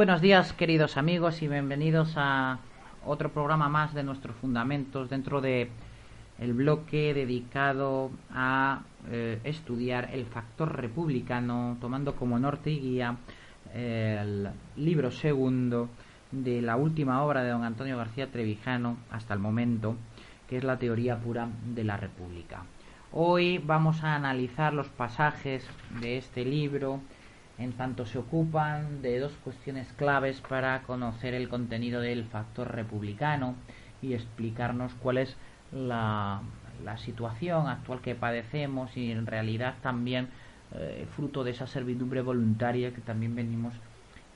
Buenos días queridos amigos y bienvenidos a otro programa más de nuestros fundamentos dentro de el bloque dedicado a eh, estudiar el factor republicano, tomando como norte y guía eh, el libro segundo de la última obra de don Antonio García Trevijano hasta el momento, que es la teoría pura de la República. Hoy vamos a analizar los pasajes de este libro, en tanto se ocupan de dos cuestiones claves para conocer el contenido del factor republicano y explicarnos cuál es la, situación actual que padecemos y en realidad también eh, fruto de esa servidumbre voluntaria que también venimos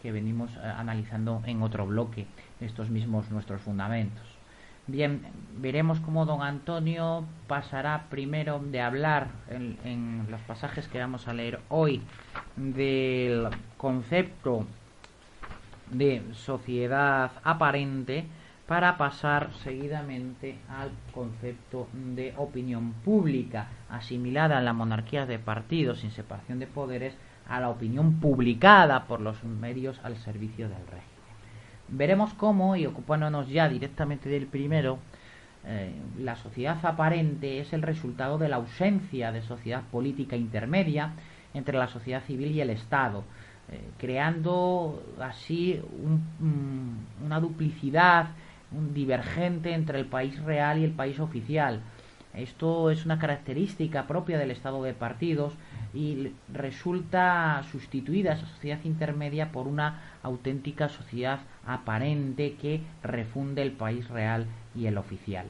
que venimos eh, analizando en otro bloque estos mismos nuestros fundamentos. Bien, veremos cómo don Antonio pasará primero de hablar en, los pasajes que vamos a leer hoy del concepto de sociedad aparente para pasar seguidamente al concepto de opinión pública, asimilada en la monarquía de partidos sin separación de poderes a la opinión publicada por los medios al servicio del régimen. Veremos cómo, y ocupándonos ya directamente del primero, eh, la sociedad aparente es el resultado de la ausencia de sociedad política intermedia entre la sociedad civil y el Estado, eh, creando así una duplicidad un divergente entre el país real y el país oficial. Esto es una característica propia del estado de partidos y resulta sustituida esa sociedad intermedia por una auténtica sociedad aparente que refunde el país real y el oficial.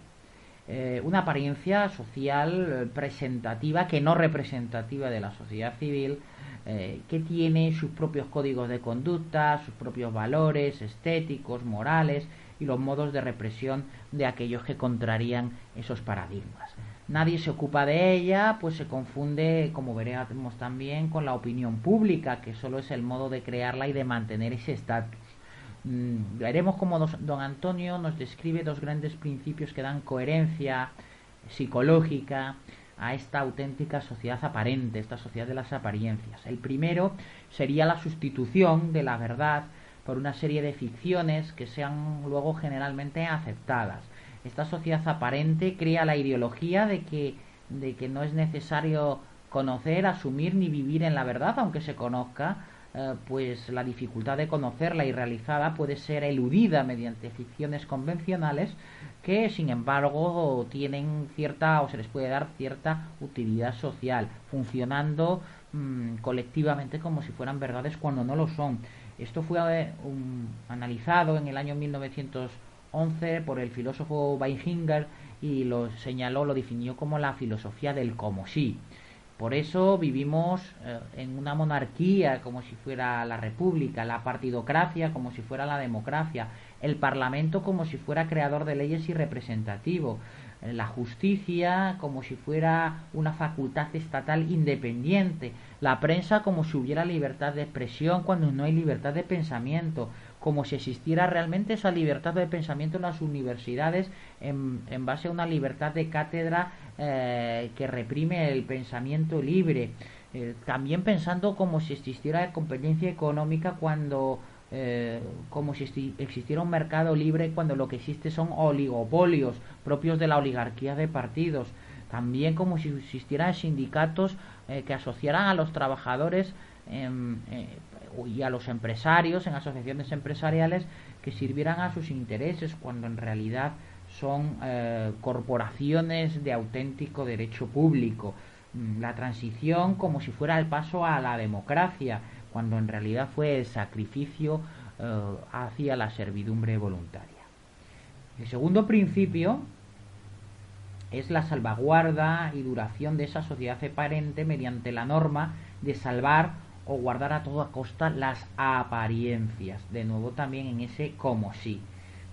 Eh, una apariencia social presentativa que no representativa de la sociedad civil, eh, que tiene sus propios códigos de conducta, sus propios valores estéticos, morales, y los modos de represión de aquellos que contrarían esos paradigmas. Nadie se ocupa de ella, pues se confunde, como veremos también, con la opinión pública, que solo es el modo de crearla y de mantener ese estatus. Mm, veremos cómo don Antonio nos describe dos grandes principios que dan coherencia psicológica a esta auténtica sociedad aparente, esta sociedad de las apariencias. El primero sería la sustitución de la verdad por una serie de ficciones que sean luego generalmente aceptadas. Esta sociedad aparente crea la ideología de que, de que no es necesario conocer, asumir ni vivir en la verdad, aunque se conozca, eh, pues la dificultad de conocerla y realizada puede ser eludida mediante ficciones convencionales que sin embargo tienen cierta o se les puede dar cierta utilidad social, funcionando mm, colectivamente como si fueran verdades cuando no lo son. Esto fue eh, analizado en el año 1911 por el filósofo Weichinger y lo señaló, lo definió como la filosofía del como sí. Por eso vivimos eh, en una monarquía como si fuera la república, la partidocracia como si fuera la democracia, el parlamento como si fuera creador de leyes y representativo, la justicia como si fuera una facultad estatal independiente, la prensa como si hubiera libertad de expresión cuando no hay libertad de pensamiento, como si existiera realmente esa libertad de pensamiento en las universidades en, base a una libertad de cátedra eh, que reprime el pensamiento libre. Eh, también pensando como si existiera competencia económica cuando eh, como si existiera un mercado libre cuando lo que existe son oligopolios propios de la oligarquía de partidos. También como si existieran sindicatos que asociaran a los trabajadores em, eh, y a los empresarios en asociaciones empresariales que sirvieran a sus intereses cuando en realidad son corporaciones de auténtico derecho público. mm, la transición como si fuera el paso a la democracia, cuando en realidad fue el sacrificio eh, hacia la servidumbre voluntaria. El segundo principio es la salvaguarda y duración de esa sociedad aparente mediante la norma de salvar o guardar a toda costa las apariencias. De nuevo también en ese como si.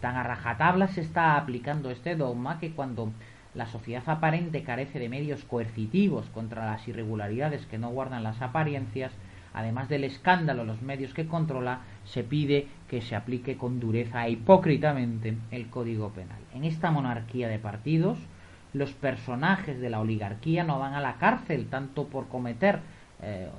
Tan a rajatabla se está aplicando este dogma que cuando la sociedad aparente carece de medios coercitivos contra las irregularidades que no guardan las apariencias, además del escándalo, los medios que controla, se pide que se aplique con dureza e hipócritamente el Código Penal. En esta monarquía de partidos, los personajes de la oligarquía no van a la cárcel tanto por cometer eh,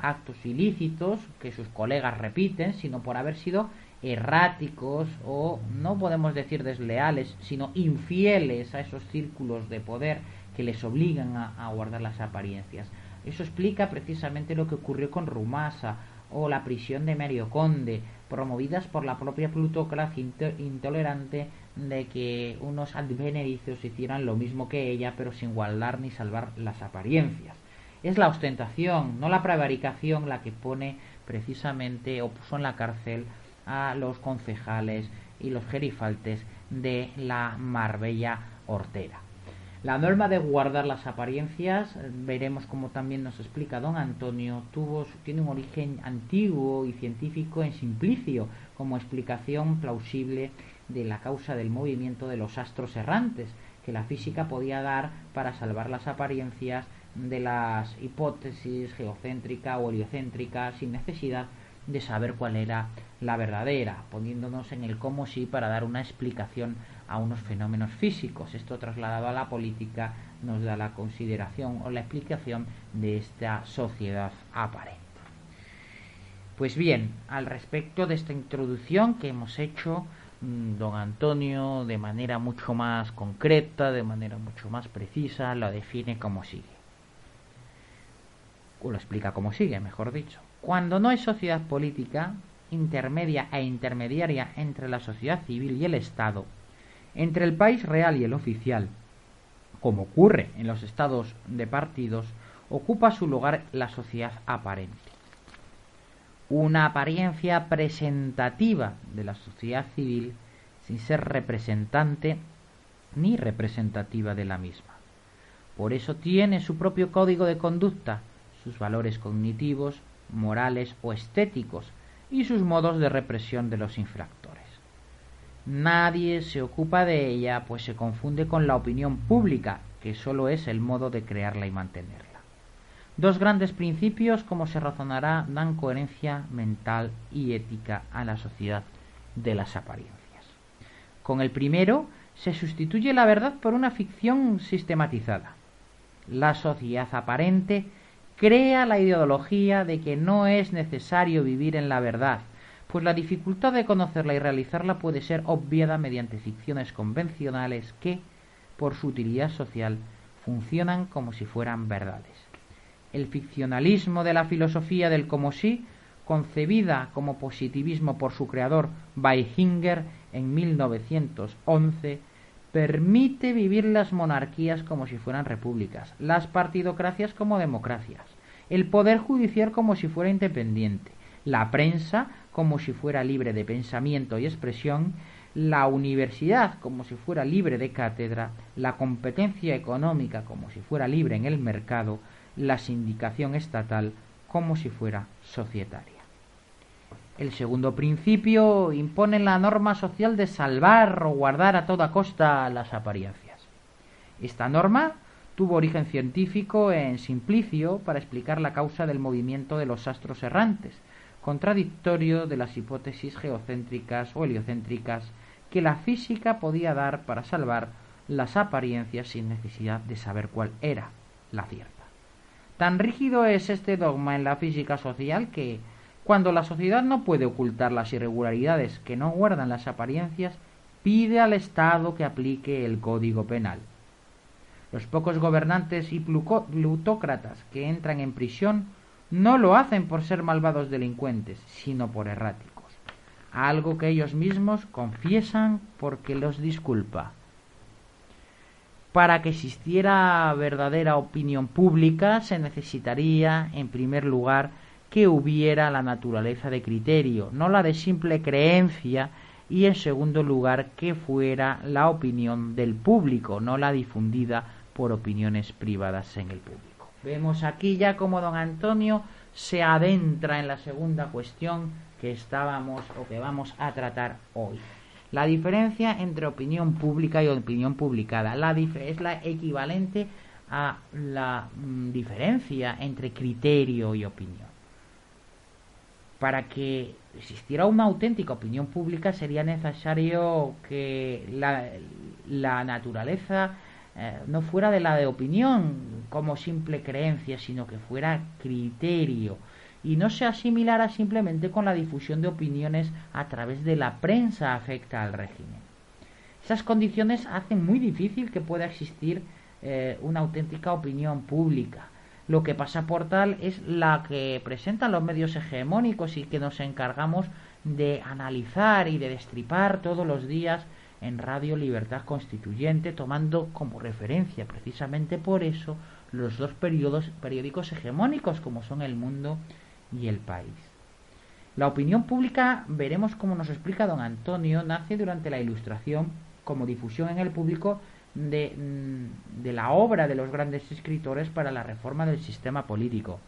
actos ilícitos que sus colegas repiten, sino por haber sido erráticos o no podemos decir desleales, sino infieles a esos círculos de poder que les obligan a, guardar las apariencias. Eso explica precisamente lo que ocurrió con Rumasa o la prisión de Mario Conde, promovidas por la propia plutocracia intolerante de que unos advenedicios hicieran lo mismo que ella, pero sin guardar ni salvar las apariencias. Es la ostentación, no la prevaricación, la que pone precisamente o puso en la cárcel a los concejales y los gerifaltes de la Marbella Hortera. La norma de guardar las apariencias, veremos como también nos explica don Antonio, tuvo, tiene un origen antiguo y científico en Simplicio, como explicación plausible de la causa del movimiento de los astros errantes, que la física podía dar para salvar las apariencias de las hipótesis geocéntrica o heliocéntrica sin necesidad de saber cuál era la verdadera, poniéndonos en el cómo sí para dar una explicación a unos fenómenos físicos. Esto trasladado a la política nos da la consideración o la explicación de esta sociedad aparente. Pues bien, al respecto de esta introducción que hemos hecho, mm, don Antonio de manera mucho más concreta, de manera mucho más precisa, lo define como sigue. Lo explica como sigue, mejor dicho. Cuando no hay sociedad política intermedia e intermediaria entre la sociedad civil y el Estado, entre el país real y el oficial, como ocurre en los estados de partidos, ocupa su lugar la sociedad aparente. Una apariencia presentativa de la sociedad civil sin ser representante ni representativa de la misma. Por eso tiene su propio código de conducta, sus valores cognitivos, morales o estéticos y sus modos de represión de los infractores. Nadie se ocupa de ella, pues se confunde con la opinión pública, que sólo es el modo de crearla y mantenerla. Dos grandes principios, como se razonará, dan coherencia mental y ética a la sociedad de las apariencias. Con el primero, se sustituye la verdad por una ficción sistematizada. La sociedad aparente crea la ideología de que no es necesario vivir en la verdad, pues la dificultad de conocerla y realizarla puede ser obviada mediante ficciones convencionales que, por su utilidad social, funcionan como si fueran verdades. El ficcionalismo de la filosofía del como sí, concebida como positivismo por su creador Weihinger en 1911, permite vivir las monarquías como si fueran repúblicas, las partidocracias como democracias, el poder judicial como si fuera independiente, la prensa como si fuera libre de pensamiento y expresión, la universidad como si fuera libre de cátedra, la competencia económica como si fuera libre en el mercado, la sindicación estatal como si fuera societaria. El segundo principio impone la norma social de salvar o guardar a toda costa las apariencias. Esta norma tuvo origen científico en Simplicio para explicar la causa del movimiento de los astros errantes, contradictorio de las hipótesis geocéntricas o heliocéntricas que la física podía dar para salvar las apariencias sin necesidad de saber cuál era la cierta. Tan rígido es este dogma en la física social que cuando la sociedad no puede ocultar las irregularidades que no guardan las apariencias, pide al Estado que aplique el Código Penal. Los pocos gobernantes y plutócratas que entran en prisión no lo hacen por ser malvados delincuentes, sino por erráticos, algo que ellos mismos confiesan porque los disculpa. Para que existiera verdadera opinión pública se necesitaría, en primer lugar, que hubiera la naturaleza de criterio, no la de simple creencia, y en segundo lugar que fuera la opinión del público, no la difundida por opiniones privadas en el público. Vemos aquí ya como don Antonio se adentra en la segunda cuestión que estábamos o que vamos a tratar hoy. La diferencia entre opinión pública y opinión publicada la es la equivalente a la mm, diferencia entre criterio y opinión. Para que existiera una auténtica opinión pública sería necesario que la, naturaleza eh, no fuera de la de opinión como simple creencia, sino que fuera criterio y no se asimilara simplemente con la difusión de opiniones a través de la prensa afecta al régimen. Esas condiciones hacen muy difícil que pueda existir eh, una auténtica opinión pública. Lo que pasa por tal es la que presentan los medios hegemónicos y que nos encargamos de analizar y de destripar todos los días en Radio Libertad Constituyente, tomando como referencia precisamente por eso los dos periodos, periódicos hegemónicos como son El Mundo y El País. La opinión pública, veremos como nos explica don Antonio, nace durante la Ilustración como difusión en el público de, mm, de la obra de los grandes escritores para la reforma del sistema político.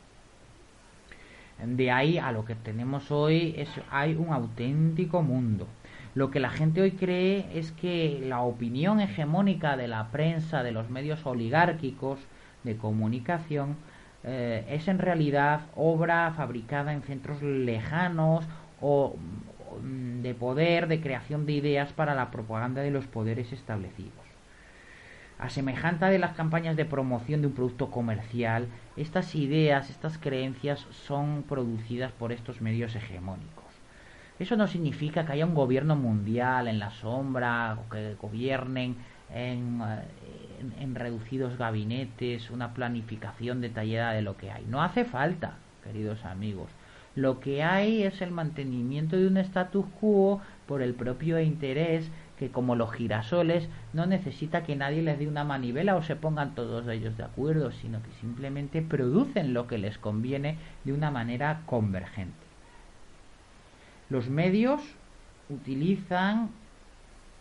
De ahí a lo que tenemos hoy es, hay un auténtico mundo. Lo que la gente hoy cree es que la opinión hegemónica de la prensa, de los medios oligárquicos de comunicación, eh, es en realidad obra fabricada en centros lejanos o mm, de poder, de creación de ideas para la propaganda de los poderes establecidos. A semejanza de las campañas de promoción de un producto comercial, estas ideas, estas creencias son producidas por estos medios hegemónicos. Eso no significa que haya un gobierno mundial en la sombra o que gobiernen en, eh, en, reducidos gabinetes, una planificación detallada de lo que hay. No hace falta, queridos amigos. Lo que hay es el mantenimiento de un status quo por el propio interés que como los girasoles no necesita que nadie les dé una manivela o se pongan todos ellos de acuerdo, sino que simplemente producen lo que les conviene de una manera convergente. Los medios utilizan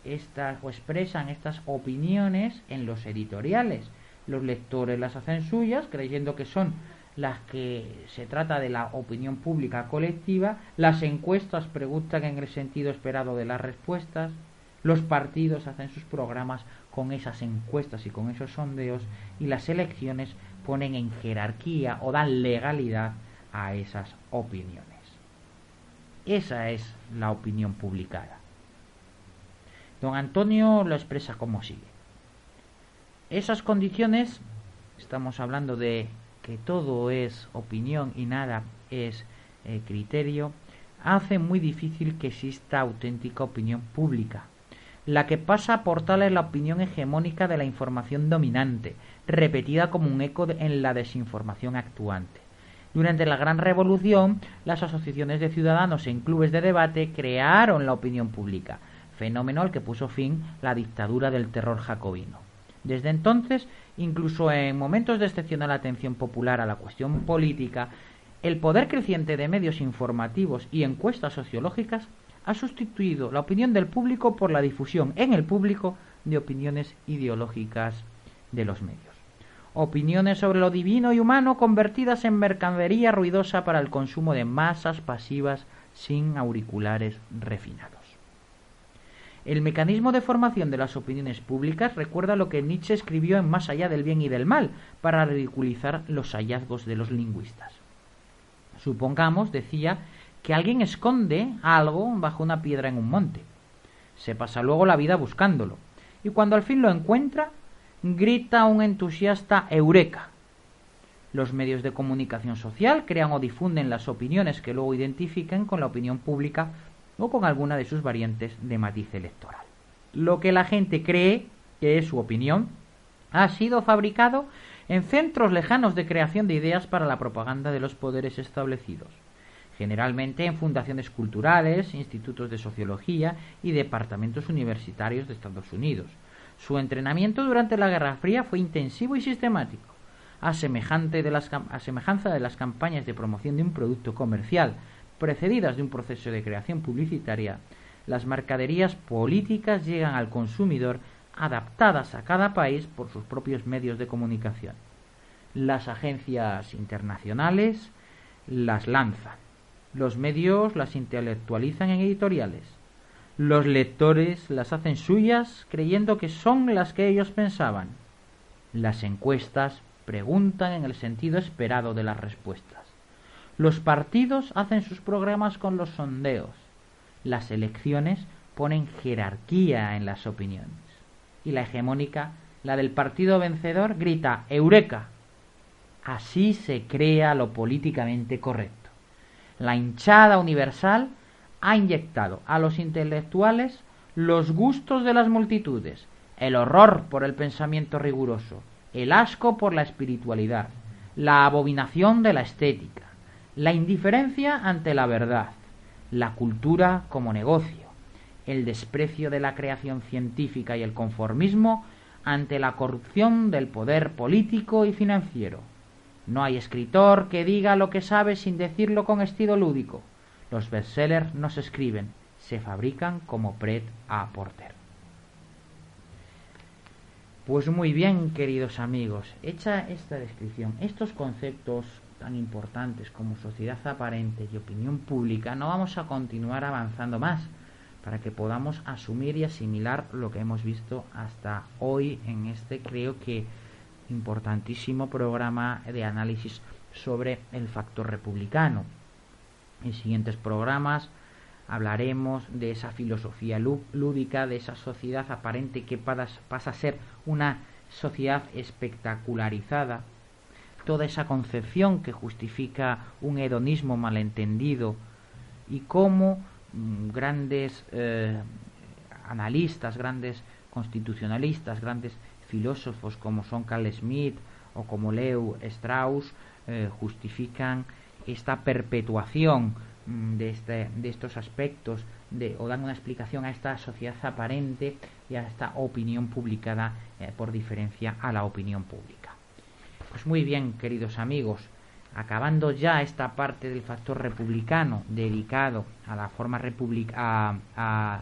estas o expresan estas opiniones en los editoriales. Los lectores las hacen suyas creyendo que son las que se trata de la opinión pública colectiva, las encuestas preguntan en el sentido esperado de las respuestas, los partidos hacen sus programas con esas encuestas y con esos sondeos y las elecciones ponen en jerarquía o dan legalidad a esas opiniones. Esa es la opinión publicada. Don Antonio lo expresa como sigue. Esas condiciones, estamos hablando de que todo es opinión y nada es eh, criterio, hace muy difícil que exista auténtica opinión pública. La que pasa por tal es la opinión hegemónica de la información dominante, repetida como un eco en la desinformación actuante. Durante la Gran Revolución, las asociaciones de ciudadanos en clubes de debate crearon la opinión pública, fenómeno al que puso fin la dictadura del terror jacobino. Desde entonces, incluso en momentos de excepcional atención popular a la cuestión política, el poder creciente de medios informativos y encuestas sociológicas ha sustituido la opinión del público por la difusión en el público de opiniones ideológicas de los medios. Opiniones sobre lo divino y humano convertidas en mercadería ruidosa para el consumo de masas pasivas sin auriculares refinados. El mecanismo de formación de las opiniones públicas recuerda lo que Nietzsche escribió en Más allá del bien y del mal para ridiculizar los hallazgos de los lingüistas. Supongamos, decía, que alguien esconde algo bajo una piedra en un monte. Se pasa luego la vida buscándolo y cuando al fin lo encuentra, grita un entusiasta Eureka. Los medios de comunicación social crean o difunden las opiniones que luego identifican con la opinión pública o con alguna de sus variantes de matiz electoral. Lo que la gente cree que es su opinión ha sido fabricado en centros lejanos de creación de ideas para la propaganda de los poderes establecidos, generalmente en fundaciones culturales, institutos de sociología y departamentos universitarios de Estados Unidos. Su entrenamiento durante la Guerra Fría fue intensivo y sistemático. A, a semejanza de las campañas de promoción de un producto comercial precedidas de un proceso de creación publicitaria, las mercaderías políticas llegan al consumidor adaptadas a cada país por sus propios medios de comunicación. Las agencias internacionales las lanzan. Los medios las intelectualizan en editoriales. Los lectores las hacen suyas creyendo que son las que ellos pensaban. Las encuestas preguntan en el sentido esperado de las respuestas. Los partidos hacen sus programas con los sondeos. Las elecciones ponen jerarquía en las opiniones. Y la hegemónica, la del partido vencedor, grita Eureka. Así se crea lo políticamente correcto la hinchada universal ha inyectado a los intelectuales los gustos de las multitudes, el horror por el pensamiento riguroso, el asco por la espiritualidad, la abominación de la estética, la indiferencia ante la verdad, la cultura como negocio, el desprecio de la creación científica y el conformismo ante la corrupción del poder político y financiero, no hay escritor que diga lo que sabe sin decirlo con estilo lúdico. Los bestsellers no se escriben, se fabrican como pret a porter. Pues muy bien, queridos amigos, hecha esta descripción, estos conceptos tan importantes como sociedad aparente y opinión pública, no vamos a continuar avanzando más para que podamos asumir y asimilar lo que hemos visto hasta hoy en este creo que importantísimo programa de análisis sobre el factor republicano. En siguientes programas hablaremos de esa filosofía lúdica, de esa sociedad aparente que pasa a ser una sociedad espectacularizada, toda esa concepción que justifica un hedonismo malentendido y cómo mm, grandes eh, analistas, grandes constitucionalistas, grandes filósofos como son Carl Schmitt o como Leo Strauss eh, justifican esta perpetuación mm, de, este, de estos aspectos de, o dan una explicación a esta sociedad aparente y a esta opinión publicada eh, por diferencia a la opinión pública. Pues muy bien, queridos amigos, acabando ya esta parte del factor republicano dedicado a la forma a, a,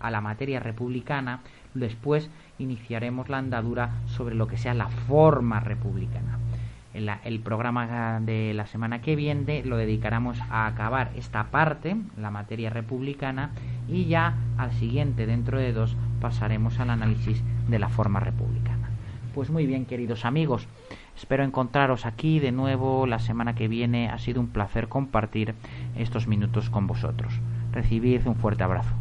a la materia republicana, después iniciaremos la andadura sobre lo que sea la forma republicana. El, programa de la semana que viene lo dedicaremos a acabar esta parte, la materia republicana, y ya al siguiente, dentro de dos, pasaremos al análisis de la forma republicana. Pues muy bien, queridos amigos, espero encontraros aquí de nuevo la semana que viene. Ha sido un placer compartir estos minutos con vosotros. Recibid un fuerte abrazo.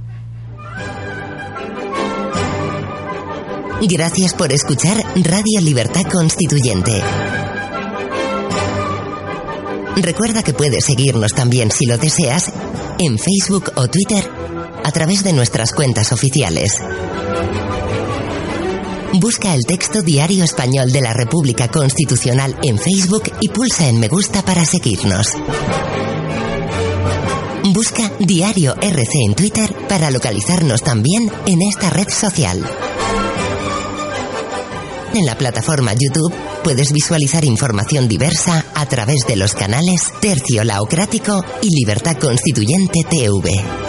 Gracias por escuchar Radio Libertad Constituyente. Recuerda que puedes seguirnos también si lo deseas en Facebook o Twitter a través de nuestras cuentas oficiales. Busca el texto Diario Español de la República Constitucional en Facebook y pulsa en me gusta para seguirnos. Busca Diario RC en Twitter para localizarnos también en esta red social. En la plataforma YouTube puedes visualizar información diversa a través de los canales Tercio Laocrático y Libertad Constituyente TV.